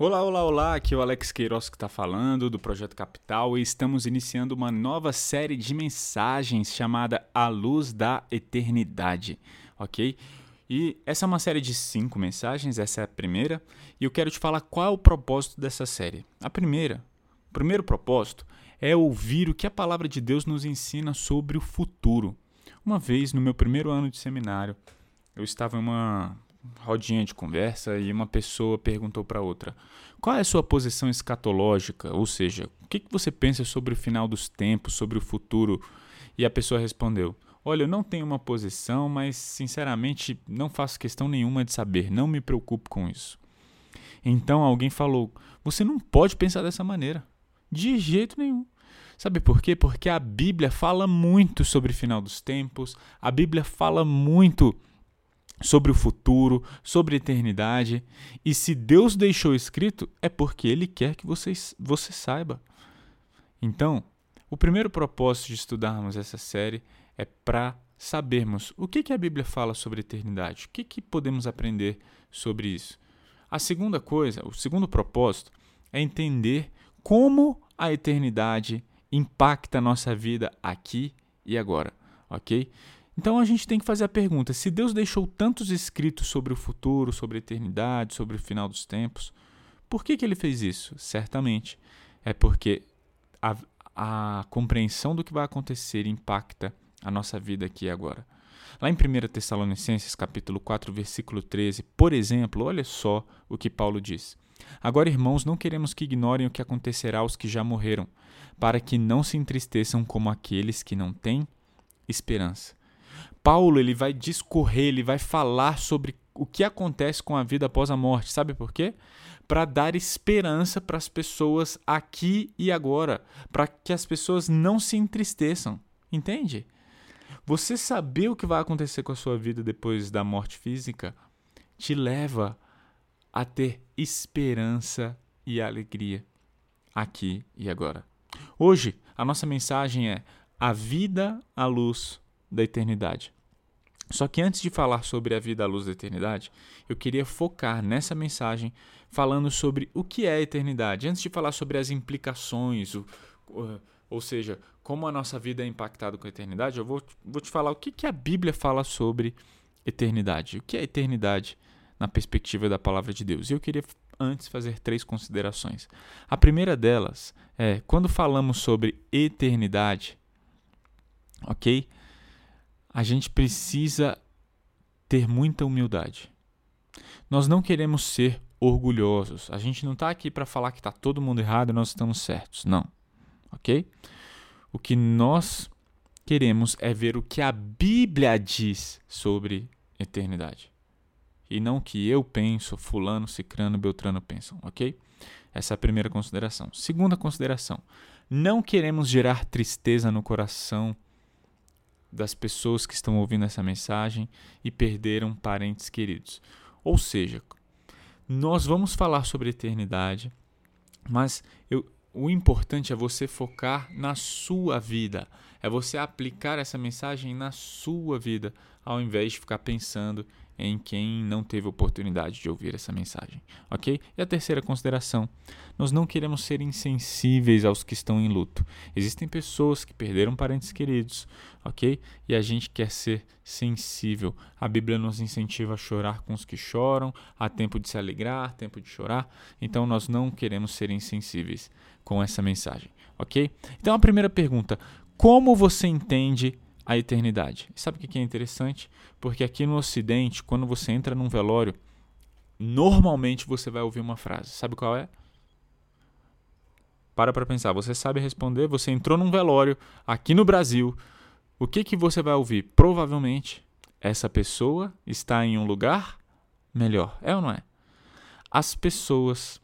Olá, olá, olá, aqui é o Alex Queiroz que está falando do Projeto Capital e estamos iniciando uma nova série de mensagens chamada A Luz da Eternidade, ok? E essa é uma série de cinco mensagens, essa é a primeira, e eu quero te falar qual é o propósito dessa série. A primeira, o primeiro propósito é ouvir o que a palavra de Deus nos ensina sobre o futuro. Uma vez, no meu primeiro ano de seminário, eu estava em uma rodinha de conversa e uma pessoa perguntou para outra: qual é a sua posição escatológica? Ou seja, o que, que você pensa sobre o final dos tempos, sobre o futuro? E a pessoa respondeu: Olha, eu não tenho uma posição, mas sinceramente não faço questão nenhuma de saber, não me preocupo com isso. Então alguém falou: Você não pode pensar dessa maneira. De jeito nenhum. Sabe por quê? Porque a Bíblia fala muito sobre o final dos tempos, a Bíblia fala muito sobre o futuro, sobre a eternidade. E se Deus deixou escrito, é porque Ele quer que você, você saiba. Então, o primeiro propósito de estudarmos essa série é para sabermos o que, que a Bíblia fala sobre a eternidade, o que, que podemos aprender sobre isso. A segunda coisa, o segundo propósito, é entender como a eternidade impacta a nossa vida aqui e agora, ok? Então a gente tem que fazer a pergunta: se Deus deixou tantos escritos sobre o futuro, sobre a eternidade, sobre o final dos tempos, por que, que ele fez isso? Certamente é porque a, a compreensão do que vai acontecer impacta a nossa vida aqui e agora. Lá em 1 Tessalonicenses, capítulo 4, versículo 13, por exemplo, olha só o que Paulo diz. Agora, irmãos, não queremos que ignorem o que acontecerá aos que já morreram, para que não se entristeçam como aqueles que não têm esperança. Paulo ele vai discorrer, ele vai falar sobre o que acontece com a vida após a morte. Sabe por quê? Para dar esperança para as pessoas aqui e agora, para que as pessoas não se entristeçam. Entende? Você saber o que vai acontecer com a sua vida depois da morte física te leva a ter esperança e alegria aqui e agora. Hoje, a nossa mensagem é a vida à luz da eternidade. Só que antes de falar sobre a vida à luz da eternidade, eu queria focar nessa mensagem falando sobre o que é a eternidade. Antes de falar sobre as implicações, o, ou seja, como a nossa vida é impactada com a eternidade, eu vou, vou te falar o que, que a Bíblia fala sobre eternidade. O que é eternidade na perspectiva da palavra de Deus? E eu queria antes fazer três considerações. A primeira delas é quando falamos sobre eternidade, ok? A gente precisa ter muita humildade. Nós não queremos ser orgulhosos. A gente não está aqui para falar que está todo mundo errado e nós estamos certos. Não. Ok? O que nós queremos é ver o que a Bíblia diz sobre eternidade. E não o que eu penso, fulano, cicrano, beltrano pensam, ok? Essa é a primeira consideração. Segunda consideração: não queremos gerar tristeza no coração das pessoas que estão ouvindo essa mensagem e perderam parentes queridos. Ou seja, nós vamos falar sobre eternidade, mas eu, o importante é você focar na sua vida, é você aplicar essa mensagem na sua vida, ao invés de ficar pensando em quem não teve oportunidade de ouvir essa mensagem, ok? E a terceira consideração: nós não queremos ser insensíveis aos que estão em luto. Existem pessoas que perderam parentes queridos, ok? E a gente quer ser sensível. A Bíblia nos incentiva a chorar com os que choram, há tempo de se alegrar, tempo de chorar. Então nós não queremos ser insensíveis com essa mensagem, ok? Então a primeira pergunta: como você entende a eternidade. E sabe o que é interessante? Porque aqui no Ocidente, quando você entra num velório, normalmente você vai ouvir uma frase. Sabe qual é? Para para pensar. Você sabe responder? Você entrou num velório aqui no Brasil. O que, que você vai ouvir? Provavelmente essa pessoa está em um lugar melhor. É ou não é? As pessoas,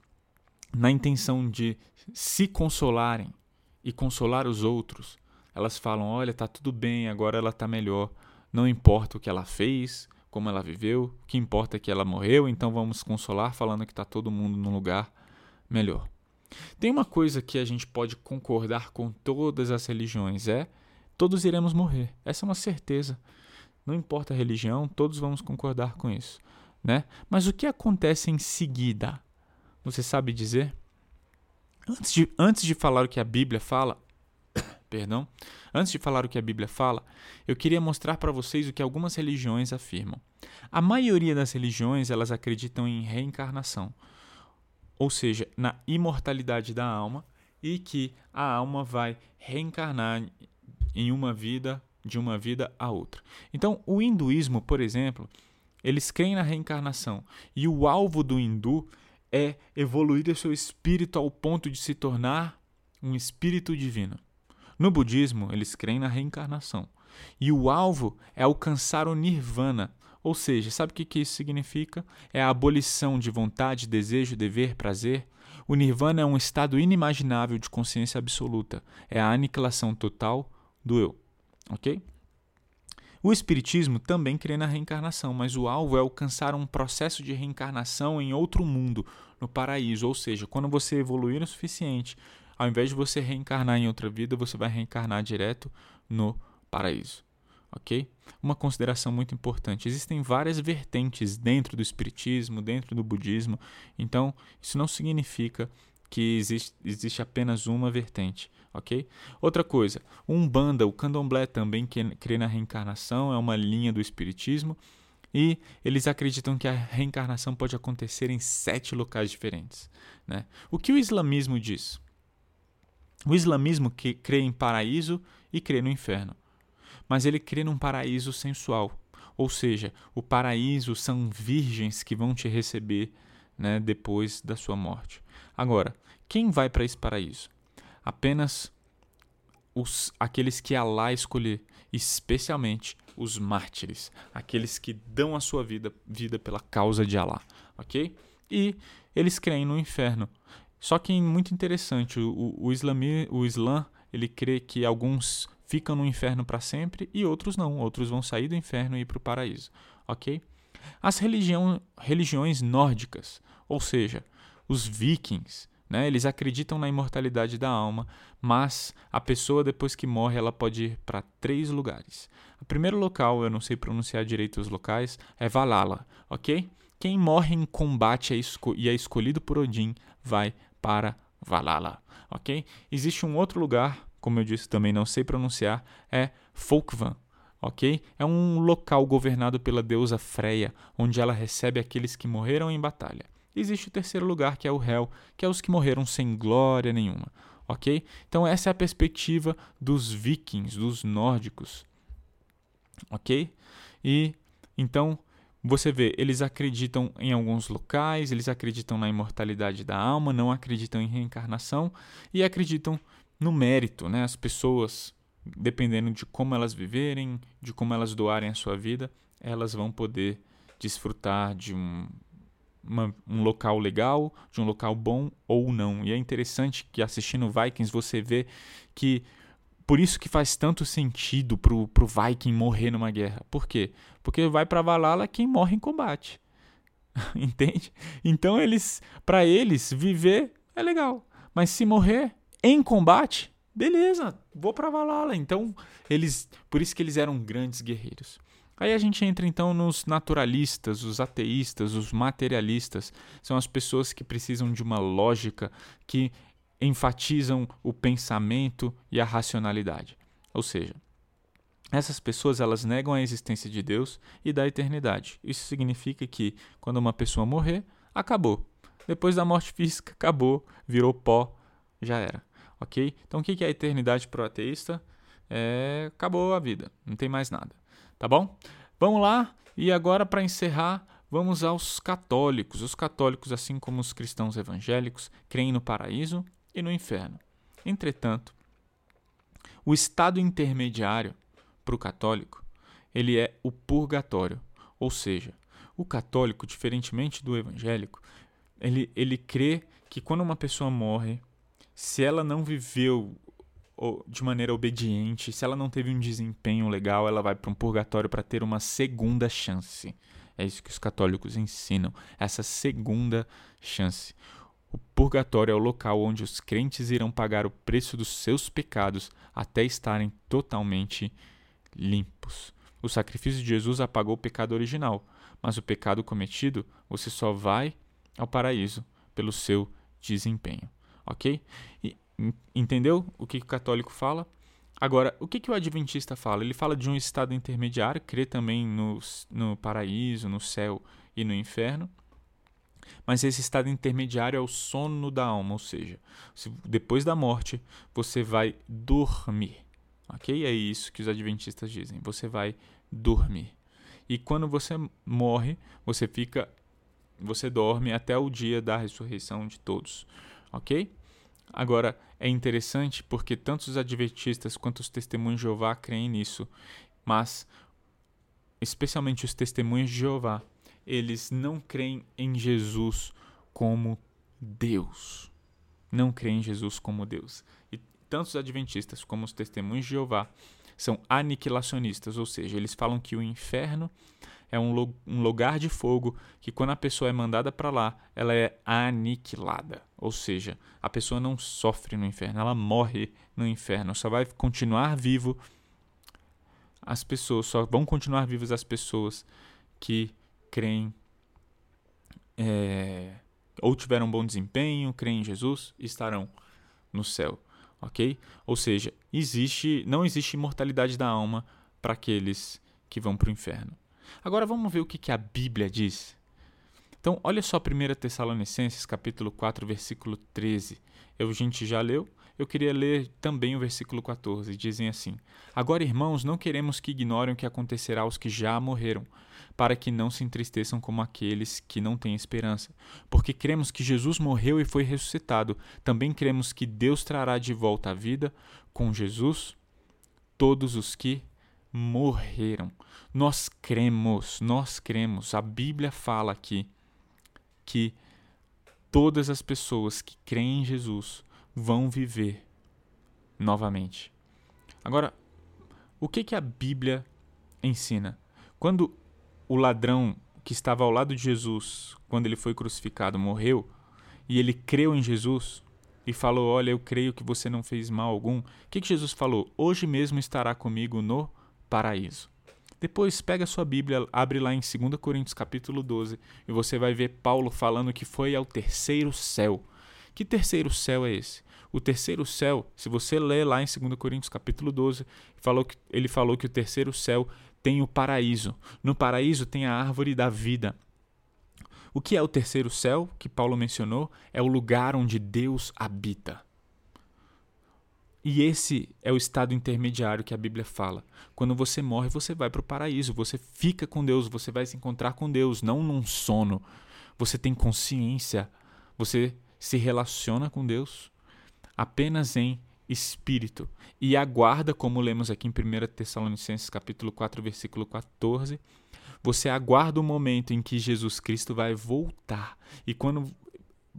na intenção de se consolarem e consolar os outros, elas falam: olha, tá tudo bem, agora ela tá melhor. Não importa o que ela fez, como ela viveu, o que importa é que ela morreu, então vamos consolar falando que tá todo mundo num lugar melhor. Tem uma coisa que a gente pode concordar com todas as religiões: é todos iremos morrer. Essa é uma certeza. Não importa a religião, todos vamos concordar com isso. Né? Mas o que acontece em seguida? Você sabe dizer? Antes de, antes de falar o que a Bíblia fala, perdão, antes de falar o que a Bíblia fala, eu queria mostrar para vocês o que algumas religiões afirmam. A maioria das religiões, elas acreditam em reencarnação, ou seja, na imortalidade da alma e que a alma vai reencarnar em uma vida de uma vida a outra. Então, o hinduísmo, por exemplo, eles creem na reencarnação e o alvo do hindu é evoluir o seu espírito ao ponto de se tornar um espírito divino. No budismo, eles creem na reencarnação e o alvo é alcançar o nirvana, ou seja, sabe o que isso significa? É a abolição de vontade, desejo, dever, prazer. O nirvana é um estado inimaginável de consciência absoluta, é a aniquilação total do eu. Ok? O Espiritismo também crê na reencarnação, mas o alvo é alcançar um processo de reencarnação em outro mundo, no paraíso. Ou seja, quando você evoluir o suficiente, ao invés de você reencarnar em outra vida, você vai reencarnar direto no paraíso. Ok? Uma consideração muito importante: existem várias vertentes dentro do Espiritismo, dentro do Budismo, então isso não significa que existe, existe apenas uma vertente, ok? Outra coisa, Umbanda, o Candomblé também que crê na reencarnação, é uma linha do Espiritismo, e eles acreditam que a reencarnação pode acontecer em sete locais diferentes. Né? O que o islamismo diz? O islamismo que crê em paraíso e crê no inferno, mas ele crê num paraíso sensual, ou seja, o paraíso são virgens que vão te receber né, depois da sua morte. Agora, quem vai para esse paraíso? Apenas os, aqueles que Allah escolher, especialmente os mártires, aqueles que dão a sua vida, vida pela causa de Allah, ok? E eles creem no inferno. Só que muito interessante, o, o, islami, o Islã ele crê que alguns ficam no inferno para sempre e outros não, outros vão sair do inferno e ir para o paraíso, ok? As religião, religiões nórdicas, ou seja, os vikings, né? Eles acreditam na imortalidade da alma, mas a pessoa depois que morre ela pode ir para três lugares. O primeiro local, eu não sei pronunciar direito os locais, é Valhalla, ok? Quem morre em combate é e é escolhido por Odin vai para Valhalla, ok? Existe um outro lugar, como eu disse também não sei pronunciar, é Folkvan, ok? É um local governado pela deusa Freya, onde ela recebe aqueles que morreram em batalha. Existe o terceiro lugar, que é o réu, que é os que morreram sem glória nenhuma, ok? Então essa é a perspectiva dos vikings, dos nórdicos, ok? E então você vê, eles acreditam em alguns locais, eles acreditam na imortalidade da alma, não acreditam em reencarnação e acreditam no mérito, né? As pessoas, dependendo de como elas viverem, de como elas doarem a sua vida, elas vão poder desfrutar de um, uma, um local legal, de um local bom ou não. E é interessante que assistindo Vikings você vê que por isso que faz tanto sentido pro, pro Viking morrer numa guerra. Por quê? Porque vai para Valhalla quem morre em combate. Entende? Então eles, para eles viver é legal, mas se morrer em combate, beleza, vou para Valhalla. Então eles, por isso que eles eram grandes guerreiros. Aí a gente entra então nos naturalistas, os ateístas, os materialistas. São as pessoas que precisam de uma lógica que enfatizam o pensamento e a racionalidade. Ou seja, essas pessoas elas negam a existência de Deus e da eternidade. Isso significa que quando uma pessoa morrer, acabou. Depois da morte física, acabou, virou pó, já era. Ok? Então o que é a eternidade para o ateísta? É, acabou a vida, não tem mais nada. Tá bom? Vamos lá, e agora para encerrar, vamos aos católicos. Os católicos, assim como os cristãos evangélicos, creem no paraíso e no inferno. Entretanto, o estado intermediário para o católico, ele é o purgatório, ou seja, o católico, diferentemente do evangélico, ele, ele crê que quando uma pessoa morre, se ela não viveu de maneira obediente, se ela não teve um desempenho legal, ela vai para um purgatório para ter uma segunda chance. É isso que os católicos ensinam, essa segunda chance. O purgatório é o local onde os crentes irão pagar o preço dos seus pecados até estarem totalmente limpos. O sacrifício de Jesus apagou o pecado original, mas o pecado cometido, você só vai ao paraíso pelo seu desempenho. Ok? E, entendeu o que o católico fala? Agora, o que, que o adventista fala? Ele fala de um estado intermediário, crê também no, no paraíso, no céu e no inferno. Mas esse estado intermediário é o sono da alma, ou seja, se, depois da morte você vai dormir. Ok? É isso que os adventistas dizem. Você vai dormir. E quando você morre, você fica, você dorme até o dia da ressurreição de todos. Ok? Agora, é interessante porque tanto os adventistas quanto os testemunhos de Jeová creem nisso, mas, especialmente os testemunhos de Jeová, eles não creem em Jesus como Deus. Não creem em Jesus como Deus. E tanto os adventistas como os testemunhos de Jeová são aniquilacionistas, ou seja, eles falam que o inferno é um, um lugar de fogo que, quando a pessoa é mandada para lá, ela é aniquilada. Ou seja, a pessoa não sofre no inferno, ela morre no inferno. Só vai continuar vivo as pessoas, só vão continuar vivas as pessoas que creem é, ou tiveram um bom desempenho, creem em Jesus estarão no céu, ok? Ou seja, existe, não existe imortalidade da alma para aqueles que vão para o inferno. Agora vamos ver o que, que a Bíblia diz. Então, olha só 1 Tessalonicenses, capítulo 4, versículo 13. Eu, a gente já leu, eu queria ler também o versículo 14. Dizem assim: Agora, irmãos, não queremos que ignorem o que acontecerá aos que já morreram, para que não se entristeçam como aqueles que não têm esperança. Porque cremos que Jesus morreu e foi ressuscitado. Também cremos que Deus trará de volta à vida, com Jesus, todos os que morreram. Nós cremos, nós cremos. A Bíblia fala aqui que todas as pessoas que creem em Jesus vão viver novamente. Agora, o que, que a Bíblia ensina? Quando o ladrão que estava ao lado de Jesus, quando ele foi crucificado, morreu, e ele creu em Jesus e falou: Olha, eu creio que você não fez mal algum. O que, que Jesus falou? Hoje mesmo estará comigo no paraíso. Depois pega sua Bíblia, abre lá em 2 Coríntios capítulo 12 e você vai ver Paulo falando que foi ao terceiro céu. Que terceiro céu é esse? O terceiro céu, se você ler lá em 2 Coríntios capítulo 12, falou que, ele falou que o terceiro céu tem o paraíso. No paraíso tem a árvore da vida. O que é o terceiro céu que Paulo mencionou? É o lugar onde Deus habita. E esse é o estado intermediário que a Bíblia fala. Quando você morre, você vai para o paraíso, você fica com Deus, você vai se encontrar com Deus, não num sono. Você tem consciência, você se relaciona com Deus apenas em espírito e aguarda, como lemos aqui em 1 Tessalonicenses capítulo 4, versículo 14, você aguarda o momento em que Jesus Cristo vai voltar. E quando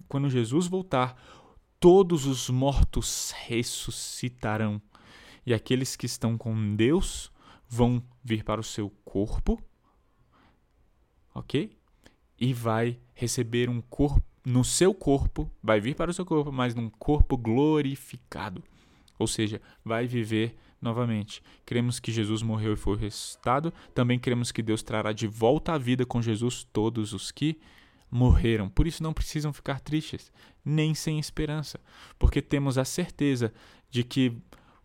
quando Jesus voltar, todos os mortos ressuscitarão, e aqueles que estão com Deus vão vir para o seu corpo, ok? E vai receber um corpo, no seu corpo, vai vir para o seu corpo, mas num corpo glorificado. Ou seja, vai viver novamente. Cremos que Jesus morreu e foi ressuscitado. Também cremos que Deus trará de volta à vida com Jesus todos os que morreram. Por isso não precisam ficar tristes, nem sem esperança, porque temos a certeza de que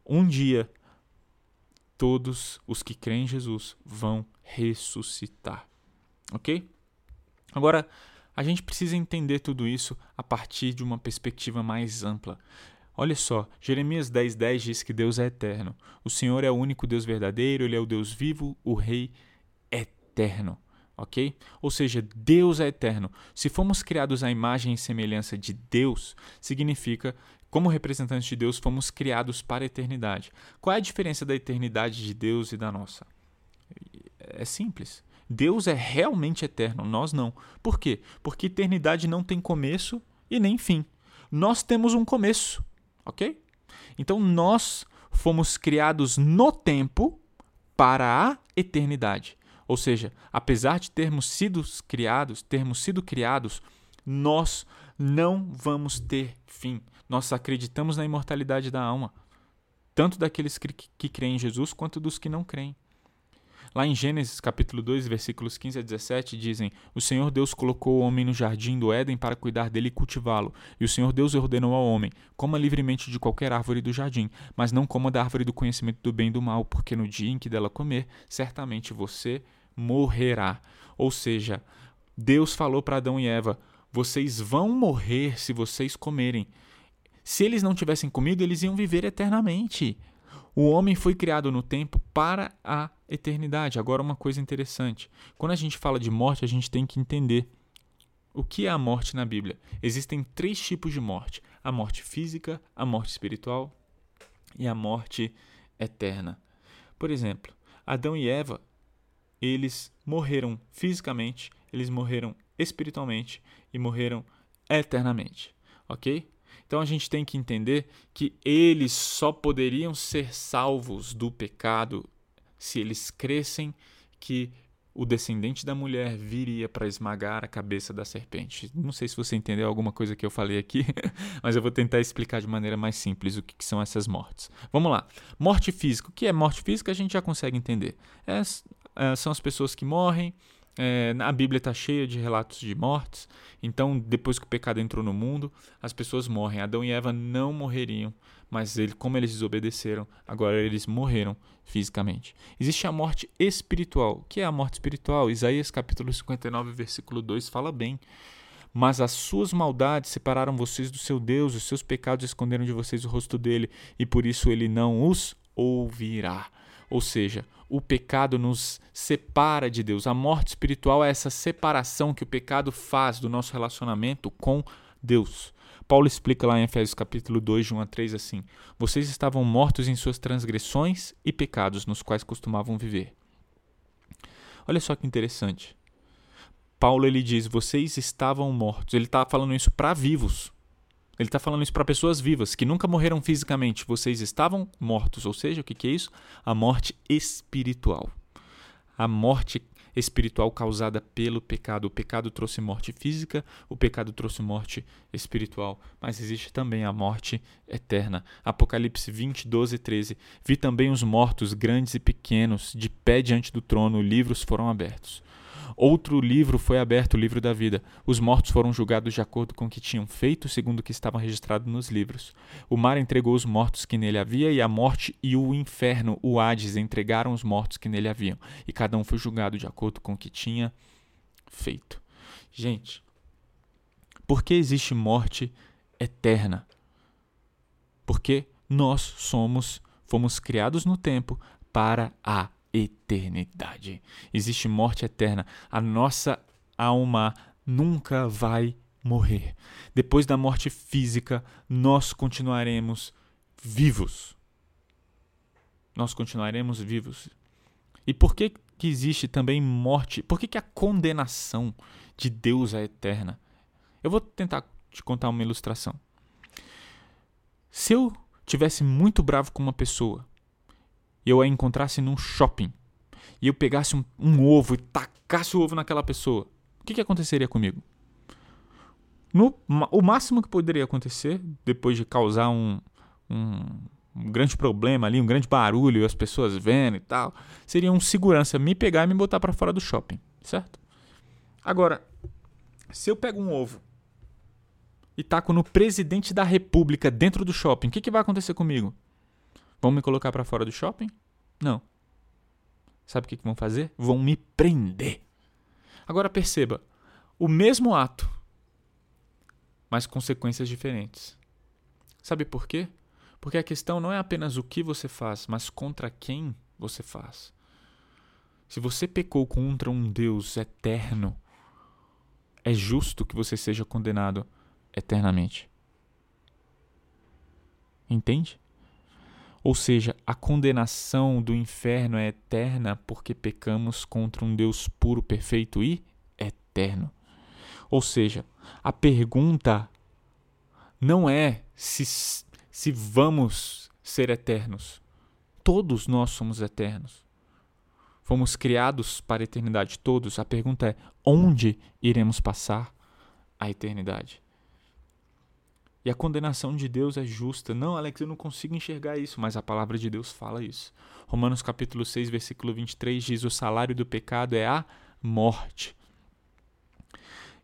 um dia todos os que creem em Jesus vão ressuscitar. OK? Agora, a gente precisa entender tudo isso a partir de uma perspectiva mais ampla. Olha só, Jeremias 10,10 10 diz que Deus é eterno. O Senhor é o único Deus verdadeiro, Ele é o Deus vivo, o Rei eterno ok? Ou seja, Deus é eterno. Se fomos criados à imagem e semelhança de Deus, significa, como representantes de Deus, fomos criados para a eternidade. Qual é a diferença da eternidade de Deus e da nossa? É simples. Deus é realmente eterno, nós não. Por quê? Porque eternidade não tem começo e nem fim. Nós temos um começo, ok? Então nós fomos criados no tempo para a eternidade. Ou seja, apesar de termos sido criados, termos sido criados, nós não vamos ter fim. Nós acreditamos na imortalidade da alma, tanto daqueles que, creem em Jesus quanto dos que não creem. Lá em Gênesis capítulo 2, versículos 15 a 17, dizem: O Senhor Deus colocou o homem no jardim do Éden para cuidar dele e cultivá-lo. E o Senhor Deus ordenou ao homem: Coma livremente de qualquer árvore do jardim, mas não coma da árvore do conhecimento do bem e do mal, porque no dia em que dela comer, certamente você morrerá. Ou seja, Deus falou para Adão e Eva: Vocês vão morrer se vocês comerem. Se eles não tivessem comido, eles iam viver eternamente. O homem foi criado no tempo para a eternidade. Agora, uma coisa interessante: quando a gente fala de morte, a gente tem que entender o que é a morte na Bíblia. Existem três tipos de morte: a morte física, a morte espiritual e a morte eterna. Por exemplo, Adão e Eva, eles morreram fisicamente, eles morreram espiritualmente e morreram eternamente, ok? Então a gente tem que entender que eles só poderiam ser salvos do pecado se eles crescem que o descendente da mulher viria para esmagar a cabeça da serpente. Não sei se você entendeu alguma coisa que eu falei aqui, mas eu vou tentar explicar de maneira mais simples o que, que são essas mortes. Vamos lá. Morte física. O que é morte física? A gente já consegue entender. É, é, são as pessoas que morrem, é, a Bíblia está cheia de relatos de mortes. Então, depois que o pecado entrou no mundo, as pessoas morrem. Adão e Eva não morreriam, mas ele, como eles desobedeceram, agora eles morreram fisicamente. Existe a morte espiritual. O que é a morte espiritual? Isaías capítulo 59, versículo 2 fala bem. Mas as suas maldades separaram vocês do seu Deus, os seus pecados esconderam de vocês o rosto dele, e por isso ele não os ouvirá. Ou seja, o pecado nos separa de Deus. A morte espiritual é essa separação que o pecado faz do nosso relacionamento com Deus. Paulo explica lá em Efésios capítulo 2, de 1 a 3 assim: Vocês estavam mortos em suas transgressões e pecados nos quais costumavam viver. Olha só que interessante. Paulo ele diz: Vocês estavam mortos. Ele está falando isso para vivos. Ele está falando isso para pessoas vivas que nunca morreram fisicamente. Vocês estavam mortos. Ou seja, o que, que é isso? A morte espiritual. A morte espiritual causada pelo pecado. O pecado trouxe morte física, o pecado trouxe morte espiritual. Mas existe também a morte eterna. Apocalipse 20, 12 e 13. Vi também os mortos, grandes e pequenos, de pé diante do trono, livros foram abertos. Outro livro foi aberto, o livro da vida. Os mortos foram julgados de acordo com o que tinham feito, segundo o que estava registrado nos livros. O mar entregou os mortos que nele havia, e a morte e o inferno, o Hades, entregaram os mortos que nele haviam. E cada um foi julgado de acordo com o que tinha feito. Gente, por que existe morte eterna? Porque nós somos, fomos criados no tempo para a eternidade. Existe morte eterna. A nossa alma nunca vai morrer. Depois da morte física, nós continuaremos vivos. Nós continuaremos vivos. E por que, que existe também morte? Por que, que a condenação de Deus é eterna? Eu vou tentar te contar uma ilustração. Se eu tivesse muito bravo com uma pessoa e eu a encontrasse num shopping e eu pegasse um, um ovo e tacasse o ovo naquela pessoa, o que, que aconteceria comigo? No, o máximo que poderia acontecer, depois de causar um, um, um grande problema ali, um grande barulho, as pessoas vendo e tal, seria um segurança me pegar e me botar para fora do shopping, certo? Agora, se eu pego um ovo e taco no presidente da república dentro do shopping, o que, que vai acontecer comigo? Vão me colocar para fora do shopping? Não. Sabe o que, vão fazer? Vão me prender. Agora perceba: o mesmo ato, mas consequências diferentes. Sabe por quê? Porque a questão não é apenas o que você faz, mas contra quem você faz. Se você pecou contra um Deus eterno, é justo que você seja condenado eternamente. Entende? Ou seja, a condenação do inferno é eterna porque pecamos contra um Deus puro, perfeito e eterno. Ou seja, a pergunta não é se, se vamos ser eternos. Todos nós somos eternos. Fomos criados para a eternidade, todos. A pergunta é: onde iremos passar a eternidade? E a condenação de Deus é justa. Não, Alex, eu não consigo enxergar isso, mas a palavra de Deus fala isso. Romanos capítulo 6, versículo 23 diz: "O salário do pecado é a morte".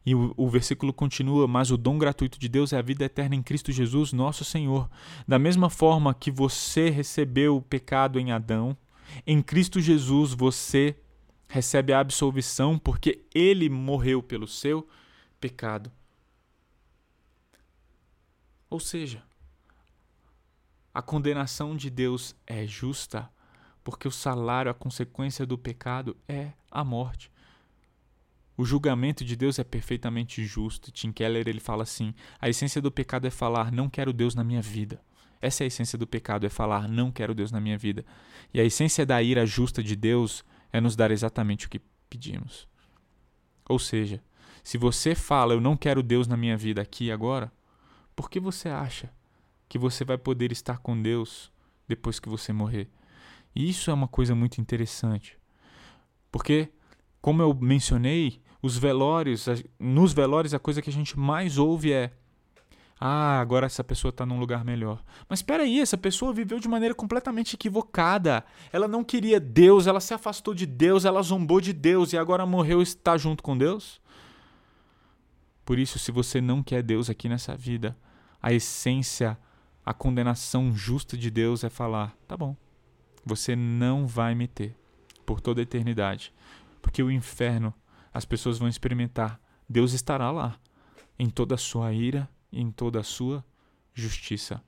E o, o, versículo continua: Mas o dom gratuito de Deus é a vida eterna em Cristo Jesus, nosso Senhor. Da mesma forma que você recebeu o pecado em Adão, em Cristo Jesus você recebe a absolvição porque ele morreu pelo seu pecado. Ou seja, a condenação de Deus é justa, porque o salário, a consequência do pecado é a morte. O julgamento de Deus é perfeitamente justo. Tim Keller ele fala assim: a essência do pecado é falar não quero Deus na minha vida. Essa é a essência do pecado, é falar não quero Deus na minha vida. E a essência da ira justa de Deus é nos dar exatamente o que pedimos. Ou seja, se você fala eu não quero Deus na minha vida aqui e agora, por que você acha que você vai poder estar com Deus depois que você morrer? E isso é uma coisa muito interessante. Porque, como eu mencionei, os velórios, nos velórios a coisa que a gente mais ouve é ah, agora essa pessoa está num lugar melhor. Mas espera aí, essa pessoa viveu de maneira completamente equivocada. Ela não queria Deus, ela se afastou de Deus, ela zombou de Deus e agora morreu e está junto com Deus? Por isso, se você não quer Deus aqui nessa vida, a essência, a condenação justa de Deus é falar: tá bom, você não vai me ter por toda a eternidade. Porque o inferno, as pessoas vão experimentar. Deus estará lá, em toda a sua ira em toda a sua justiça.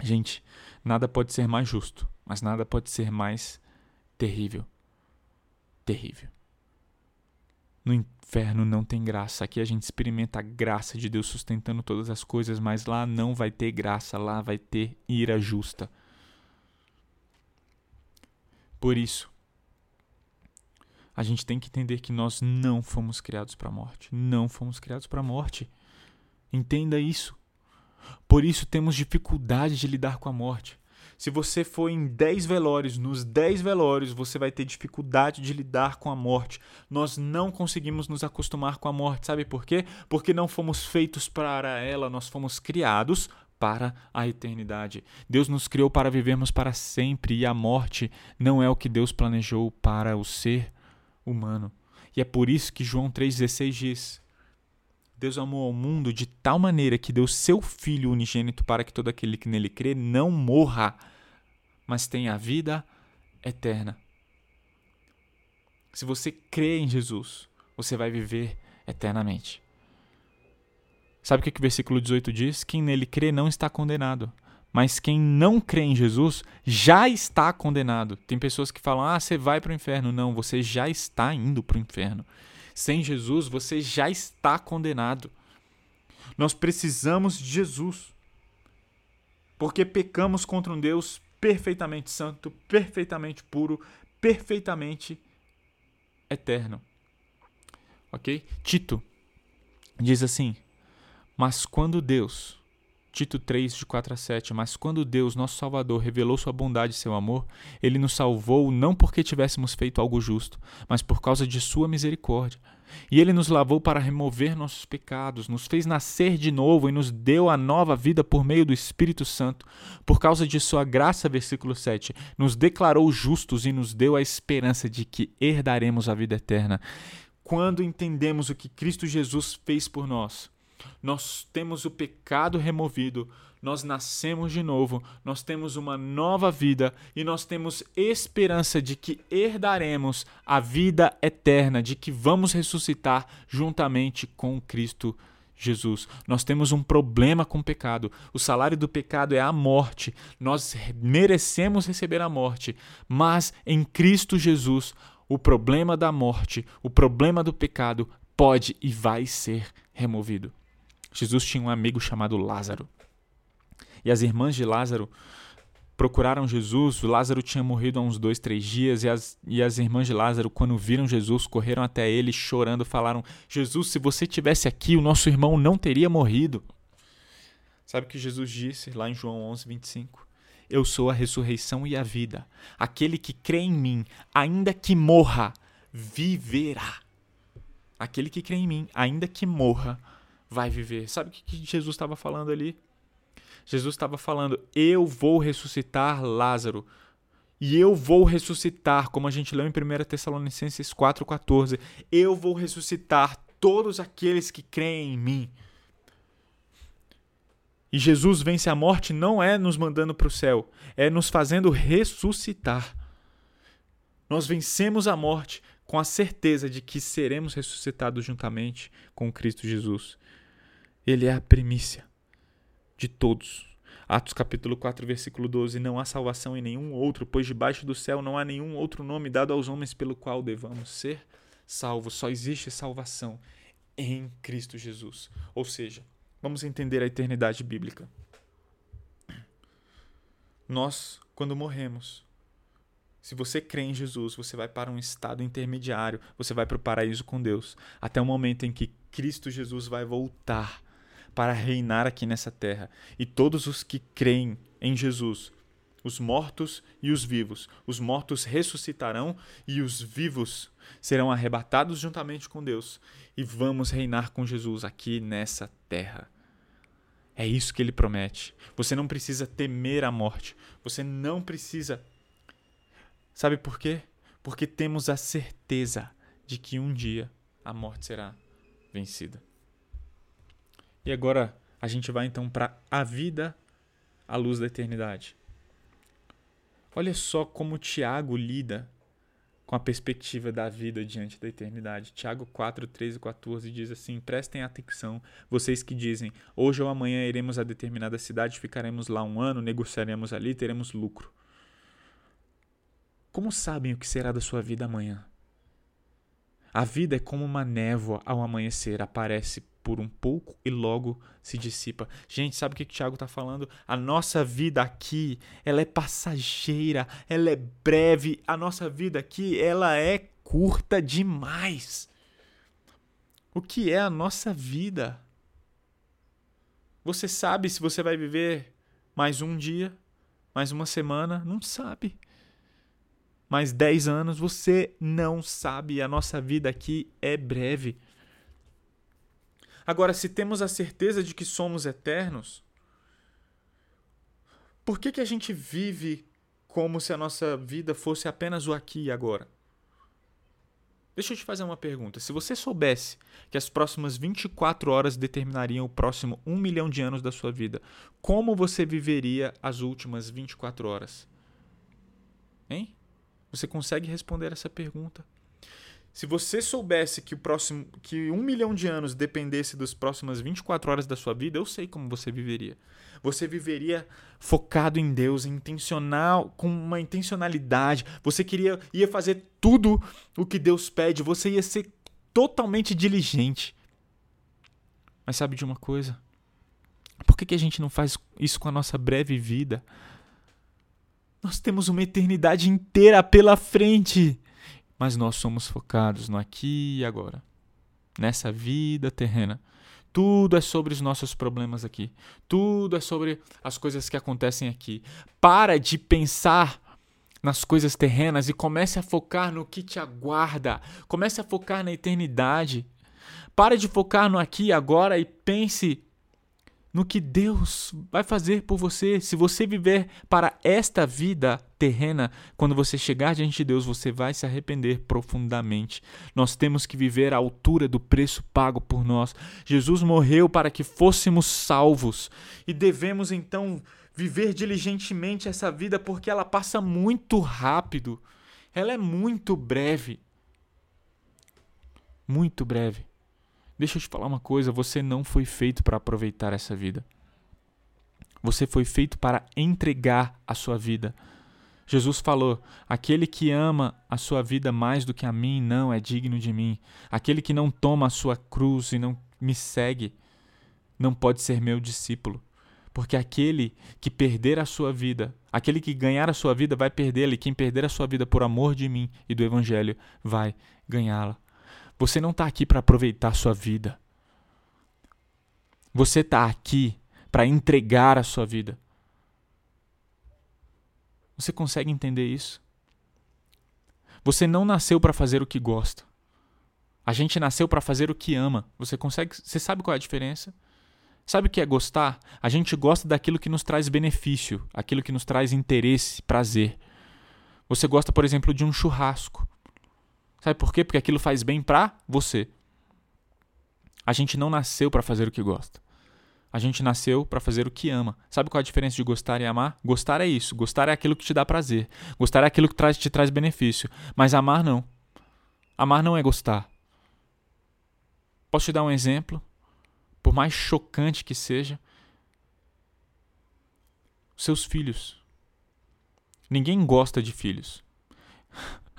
Gente, nada pode ser mais justo, mas nada pode ser mais terrível. Terrível. No inferno não tem graça. Aqui a gente experimenta a graça de Deus sustentando todas as coisas, mas lá não vai ter graça, lá vai ter ira justa. Por isso, a gente tem que entender que nós não fomos criados para a morte. Não fomos criados para a morte. Entenda isso. Por isso temos dificuldade de lidar com a morte. Se você for em 10 velórios, nos 10 velórios você vai ter dificuldade de lidar com a morte. Nós não conseguimos nos acostumar com a morte, sabe por quê? Porque não fomos feitos para ela, nós fomos criados para a eternidade. Deus nos criou para vivermos para sempre e a morte não é o que Deus planejou para o ser humano. E é por isso que João 3,16 diz: Deus amou ao mundo de tal maneira que deu seu Filho unigênito para que todo aquele que nele crê não morra, mas tenha a vida eterna. Se você crê em Jesus, você vai viver eternamente. Sabe o que, que o versículo 18 diz? Quem nele crê não está condenado. Mas quem não crê em Jesus já está condenado. Tem pessoas que falam: ah, você vai para o inferno. Não, você já está indo para o inferno. Sem Jesus, você já está condenado. Nós precisamos de Jesus. Porque pecamos contra um Deus perfeitamente santo, perfeitamente puro, perfeitamente eterno. Ok? Tito diz assim: Mas quando Deus, Tito 3, de 4 a 7. Mas quando Deus, nosso Salvador, revelou sua bondade e seu amor, ele nos salvou não porque tivéssemos feito algo justo, mas por causa de sua misericórdia. E ele nos lavou para remover nossos pecados, nos fez nascer de novo e nos deu a nova vida por meio do Espírito Santo. Por causa de sua graça, versículo 7, nos declarou justos e nos deu a esperança de que herdaremos a vida eterna. Quando entendemos o que Cristo Jesus fez por nós, nós temos o pecado removido, nós nascemos de novo, nós temos uma nova vida e nós temos esperança de que herdaremos a vida eterna, de que vamos ressuscitar juntamente com Cristo Jesus. Nós temos um problema com o pecado. O salário do pecado é a morte. Nós merecemos receber a morte, mas em Cristo Jesus, o problema da morte, o problema do pecado pode e vai ser removido. Jesus tinha um amigo chamado Lázaro. E as irmãs de Lázaro procuraram Jesus. Lázaro tinha morrido há uns dois, três dias. E as, e as irmãs de Lázaro, quando viram Jesus, correram até ele chorando. Falaram: Jesus, se você tivesse aqui, o nosso irmão não teria morrido. Sabe o que Jesus disse lá em João 11, 25? Eu sou a ressurreição e a vida. Aquele que crê em mim, ainda que morra, viverá. Aquele que crê em mim, ainda que morra, vai viver. Sabe o que Jesus estava falando ali? Jesus estava falando: Eu vou ressuscitar Lázaro. E eu vou ressuscitar, como a gente leu em 1 Tessalonicenses 4,14. Eu vou ressuscitar todos aqueles que creem em mim. E Jesus vence a morte não é nos mandando para o céu, é nos fazendo ressuscitar. Nós vencemos a morte com a certeza de que seremos ressuscitados juntamente com Cristo Jesus. Ele é a primícia de todos. Atos capítulo 4, versículo 12: Não há salvação em nenhum outro, pois debaixo do céu não há nenhum outro nome dado aos homens pelo qual devamos ser salvos. Só existe salvação em Cristo Jesus. Ou seja, Vamos entender a eternidade bíblica. Nós, quando morremos, se você crê em Jesus, você vai para um estado intermediário, você vai para o paraíso com Deus, até o momento em que Cristo Jesus vai voltar para reinar aqui nessa terra. E todos os que creem em Jesus, os mortos e os vivos, os mortos ressuscitarão e os vivos serão arrebatados juntamente com Deus e vamos reinar com Jesus aqui nessa terra. É isso que ele promete. Você não precisa temer a morte. Você não precisa. Sabe por quê? Porque temos a certeza de que um dia a morte será vencida. E agora a gente vai então para a vida à luz da eternidade. Olha só como Tiago lida com a perspectiva da vida diante da eternidade. Tiago 4, 13 e 14 diz assim: Prestem atenção, vocês que dizem, hoje ou amanhã iremos a determinada cidade, ficaremos lá um ano, negociaremos ali, teremos lucro. Como sabem o que será da sua vida amanhã? A vida é como uma névoa ao amanhecer, aparece por um pouco e logo se dissipa. Gente, sabe o que o Tiago está falando? A nossa vida aqui, ela é passageira, ela é breve. A nossa vida aqui, ela é curta demais. O que é a nossa vida? Você sabe se você vai viver mais um dia, mais uma semana? Não sabe. Mais dez anos? Você não sabe. A nossa vida aqui é breve. Agora, se temos a certeza de que somos eternos, por que, que a gente vive como se a nossa vida fosse apenas o aqui e agora? Deixa eu te fazer uma pergunta. Se você soubesse que as próximas 24 horas determinariam o próximo 1 milhão de anos da sua vida, como você viveria as últimas 24 horas? Hein? Você consegue responder essa pergunta? Se você soubesse que o próximo que um milhão de anos dependesse das próximas 24 horas da sua vida, eu sei como você viveria. Você viveria focado em Deus, intencional, com uma intencionalidade. Você queria ia fazer tudo o que Deus pede, você ia ser totalmente diligente. Mas sabe de uma coisa? Por que, que a gente não faz isso com a nossa breve vida? Nós temos uma eternidade inteira pela frente mas nós somos focados no aqui e agora, nessa vida terrena. Tudo é sobre os nossos problemas aqui. Tudo é sobre as coisas que acontecem aqui. Para de pensar nas coisas terrenas e comece a focar no que te aguarda. Comece a focar na eternidade. Para de focar no aqui e agora e pense no que Deus vai fazer por você. Se você viver para esta vida terrena, quando você chegar diante de Deus, você vai se arrepender profundamente. Nós temos que viver à altura do preço pago por nós. Jesus morreu para que fôssemos salvos e devemos então viver diligentemente essa vida porque ela passa muito rápido. Ela é muito breve. Muito breve. Deixa eu te falar uma coisa: você não foi feito para aproveitar essa vida. Você foi feito para entregar a sua vida. Jesus falou: Aquele que ama a sua vida mais do que a mim não é digno de mim. Aquele que não toma a sua cruz e não me segue não pode ser meu discípulo. Porque aquele que perder a sua vida, aquele que ganhar a sua vida vai perdê-la, e quem perder a sua vida por amor de mim e do Evangelho vai ganhá-la. Você não está aqui para aproveitar a sua vida. Você está aqui para entregar a sua vida. Você consegue entender isso? Você não nasceu para fazer o que gosta. A gente nasceu para fazer o que ama. Você consegue, você sabe qual é a diferença? Sabe o que é gostar? A gente gosta daquilo que nos traz benefício, aquilo que nos traz interesse, prazer. Você gosta, por exemplo, de um churrasco. Sabe por quê? Porque aquilo faz bem para você. A gente não nasceu para fazer o que gosta. A gente nasceu para fazer o que ama. Sabe qual é a diferença de gostar e amar? Gostar é isso. Gostar é aquilo que te dá prazer. Gostar é aquilo que traz, te traz benefício. Mas amar não. Amar não é gostar. Posso te dar um exemplo? Por mais chocante que seja, seus filhos. Ninguém gosta de filhos.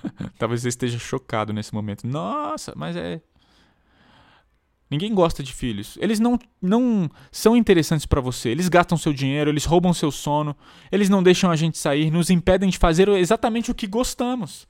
Talvez você esteja chocado nesse momento. Nossa, mas é. Ninguém gosta de filhos. Eles não, não são interessantes para você. Eles gastam seu dinheiro, eles roubam seu sono, eles não deixam a gente sair, nos impedem de fazer exatamente o que gostamos.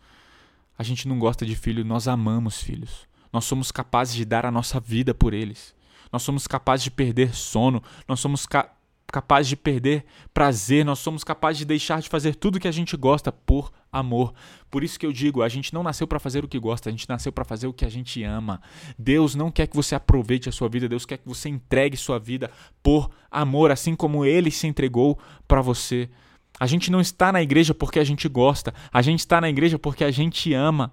A gente não gosta de filho, nós amamos filhos. Nós somos capazes de dar a nossa vida por eles. Nós somos capazes de perder sono, nós somos ca capazes de perder prazer, nós somos capazes de deixar de fazer tudo que a gente gosta por amor. Por isso que eu digo, a gente não nasceu para fazer o que gosta, a gente nasceu para fazer o que a gente ama. Deus não quer que você aproveite a sua vida, Deus quer que você entregue sua vida por amor, assim como ele se entregou para você. A gente não está na igreja porque a gente gosta, a gente está na igreja porque a gente ama.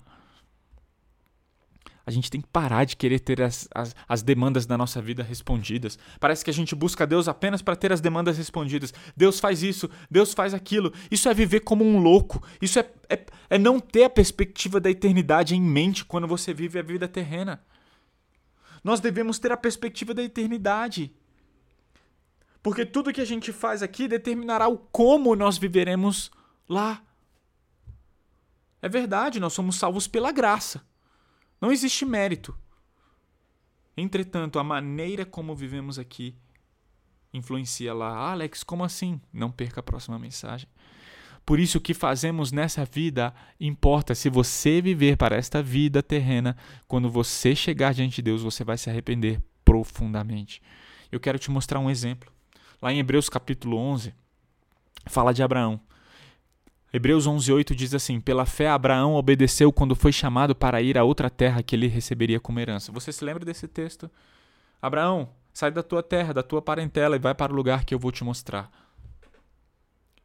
A gente tem que parar de querer ter as, as, as demandas da nossa vida respondidas. Parece que a gente busca Deus apenas para ter as demandas respondidas. Deus faz isso, Deus faz aquilo. Isso é viver como um louco. Isso é, é, é não ter a perspectiva da eternidade em mente quando você vive a vida terrena. Nós devemos ter a perspectiva da eternidade. Porque tudo que a gente faz aqui determinará o como nós viveremos lá. É verdade, nós somos salvos pela graça. Não existe mérito. Entretanto, a maneira como vivemos aqui influencia lá. Ah, Alex, como assim? Não perca a próxima mensagem. Por isso, o que fazemos nessa vida importa. Se você viver para esta vida terrena, quando você chegar diante de Deus, você vai se arrepender profundamente. Eu quero te mostrar um exemplo. Lá em Hebreus capítulo 11, fala de Abraão. Hebreus 11:8 diz assim: "Pela fé Abraão obedeceu quando foi chamado para ir a outra terra que ele receberia como herança". Você se lembra desse texto? Abraão, sai da tua terra, da tua parentela e vai para o lugar que eu vou te mostrar.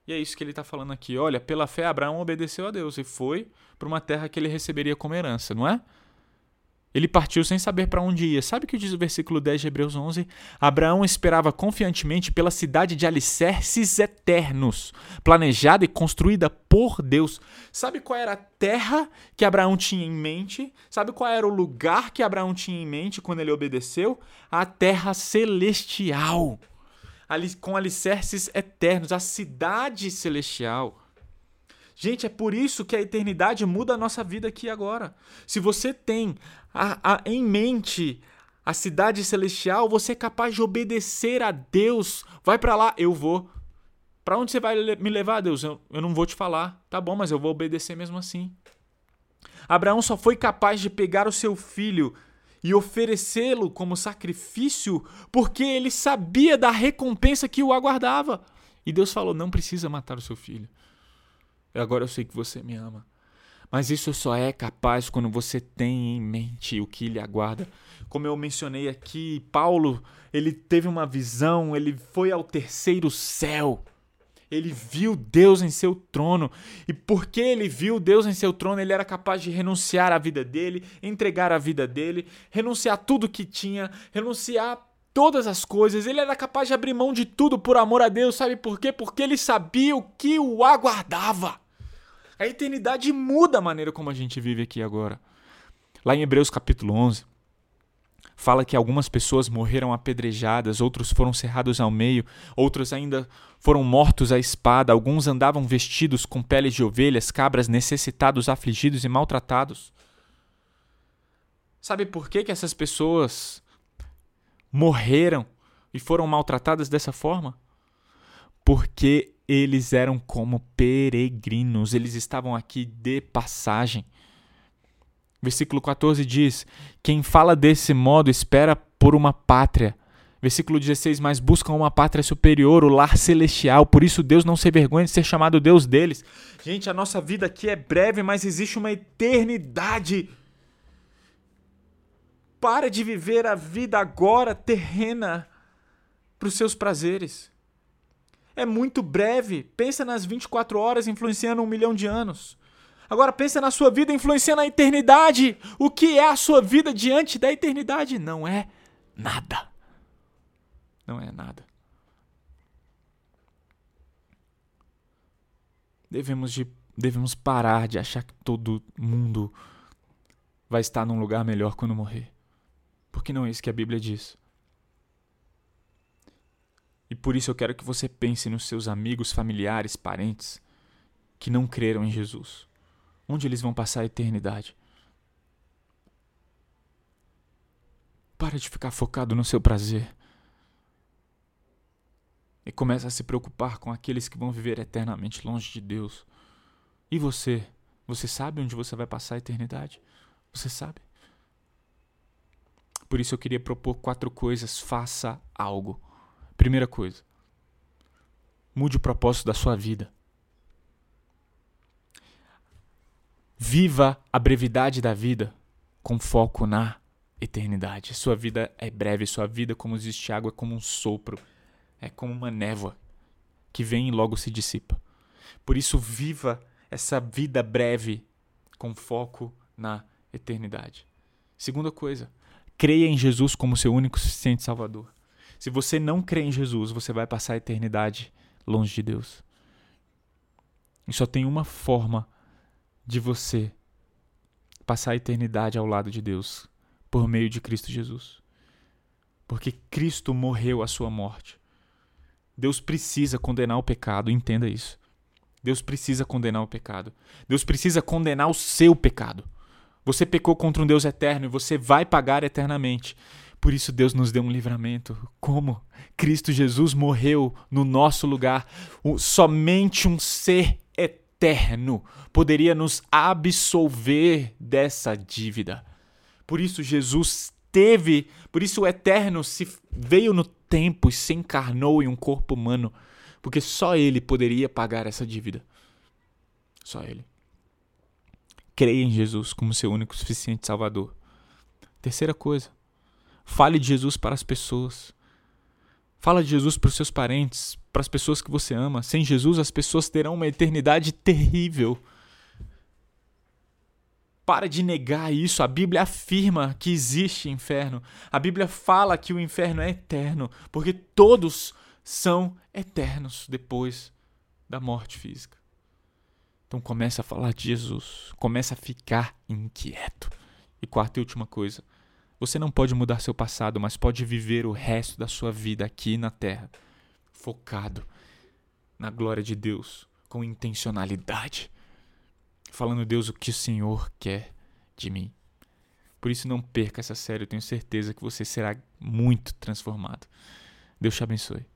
E é isso que ele está falando aqui. Olha, pela fé Abraão obedeceu a Deus e foi para uma terra que ele receberia como herança, não é? Ele partiu sem saber para onde ia. Sabe o que diz o versículo 10 de Hebreus 11? Abraão esperava confiantemente pela cidade de alicerces eternos, planejada e construída por Deus. Sabe qual era a terra que Abraão tinha em mente? Sabe qual era o lugar que Abraão tinha em mente quando ele obedeceu? A terra celestial, com alicerces eternos, a cidade celestial. Gente, é por isso que a eternidade muda a nossa vida aqui agora. Se você tem a, a, em mente a cidade celestial, você é capaz de obedecer a Deus. Vai para lá, eu vou. Para onde você vai me levar, Deus? Eu, eu não vou te falar. Tá bom, mas eu vou obedecer mesmo assim. Abraão só foi capaz de pegar o seu filho e oferecê-lo como sacrifício porque ele sabia da recompensa que o aguardava. E Deus falou: não precisa matar o seu filho. Agora eu sei que você me ama. Mas isso só é capaz quando você tem em mente o que lhe aguarda. Como eu mencionei aqui, Paulo, ele teve uma visão, ele foi ao terceiro céu. Ele viu Deus em seu trono. E porque ele viu Deus em seu trono, ele era capaz de renunciar à vida dele, entregar a vida dele, renunciar tudo que tinha, renunciar todas as coisas. Ele era capaz de abrir mão de tudo por amor a Deus. Sabe por quê? Porque ele sabia o que o aguardava. A eternidade muda a maneira como a gente vive aqui agora. Lá em Hebreus capítulo 11, fala que algumas pessoas morreram apedrejadas, outros foram cerrados ao meio, outros ainda foram mortos à espada, alguns andavam vestidos com peles de ovelhas, cabras, necessitados, afligidos e maltratados. Sabe por que, que essas pessoas morreram e foram maltratadas dessa forma? Porque eles eram como peregrinos, eles estavam aqui de passagem. Versículo 14 diz: Quem fala desse modo espera por uma pátria. Versículo 16: Mas buscam uma pátria superior, o lar celestial. Por isso Deus não se vergonha de ser chamado Deus deles. Gente, a nossa vida aqui é breve, mas existe uma eternidade. Para de viver a vida agora terrena para os seus prazeres. É muito breve. Pensa nas 24 horas influenciando um milhão de anos. Agora pensa na sua vida influenciando a eternidade. O que é a sua vida diante da eternidade? Não é nada. Não é nada. Devemos, de, devemos parar de achar que todo mundo vai estar num lugar melhor quando morrer. Porque não é isso que a Bíblia diz. E por isso eu quero que você pense nos seus amigos, familiares, parentes que não creram em Jesus. Onde eles vão passar a eternidade? Para de ficar focado no seu prazer. E começa a se preocupar com aqueles que vão viver eternamente longe de Deus. E você? Você sabe onde você vai passar a eternidade? Você sabe? Por isso eu queria propor quatro coisas. Faça algo. Primeira coisa, mude o propósito da sua vida. Viva a brevidade da vida com foco na eternidade. Sua vida é breve, sua vida, como diz Tiago, é como um sopro, é como uma névoa que vem e logo se dissipa. Por isso, viva essa vida breve com foco na eternidade. Segunda coisa, creia em Jesus como seu único suficiente Salvador. Se você não crê em Jesus, você vai passar a eternidade longe de Deus. E só tem uma forma de você passar a eternidade ao lado de Deus por meio de Cristo Jesus. Porque Cristo morreu a sua morte. Deus precisa condenar o pecado, entenda isso. Deus precisa condenar o pecado. Deus precisa condenar o seu pecado. Você pecou contra um Deus eterno e você vai pagar eternamente. Por isso Deus nos deu um livramento. Como? Cristo Jesus morreu no nosso lugar. O, somente um ser eterno poderia nos absolver dessa dívida. Por isso Jesus teve, por isso o eterno se veio no tempo e se encarnou em um corpo humano, porque só ele poderia pagar essa dívida. Só ele. Creia em Jesus como seu único suficiente Salvador. Terceira coisa, Fale de Jesus para as pessoas. Fala de Jesus para os seus parentes, para as pessoas que você ama. Sem Jesus, as pessoas terão uma eternidade terrível. Para de negar isso. A Bíblia afirma que existe inferno. A Bíblia fala que o inferno é eterno, porque todos são eternos depois da morte física. Então começa a falar de Jesus, começa a ficar inquieto. E quarta e última coisa, você não pode mudar seu passado, mas pode viver o resto da sua vida aqui na Terra, focado na glória de Deus, com intencionalidade, falando, Deus, o que o Senhor quer de mim. Por isso, não perca essa série, eu tenho certeza que você será muito transformado. Deus te abençoe.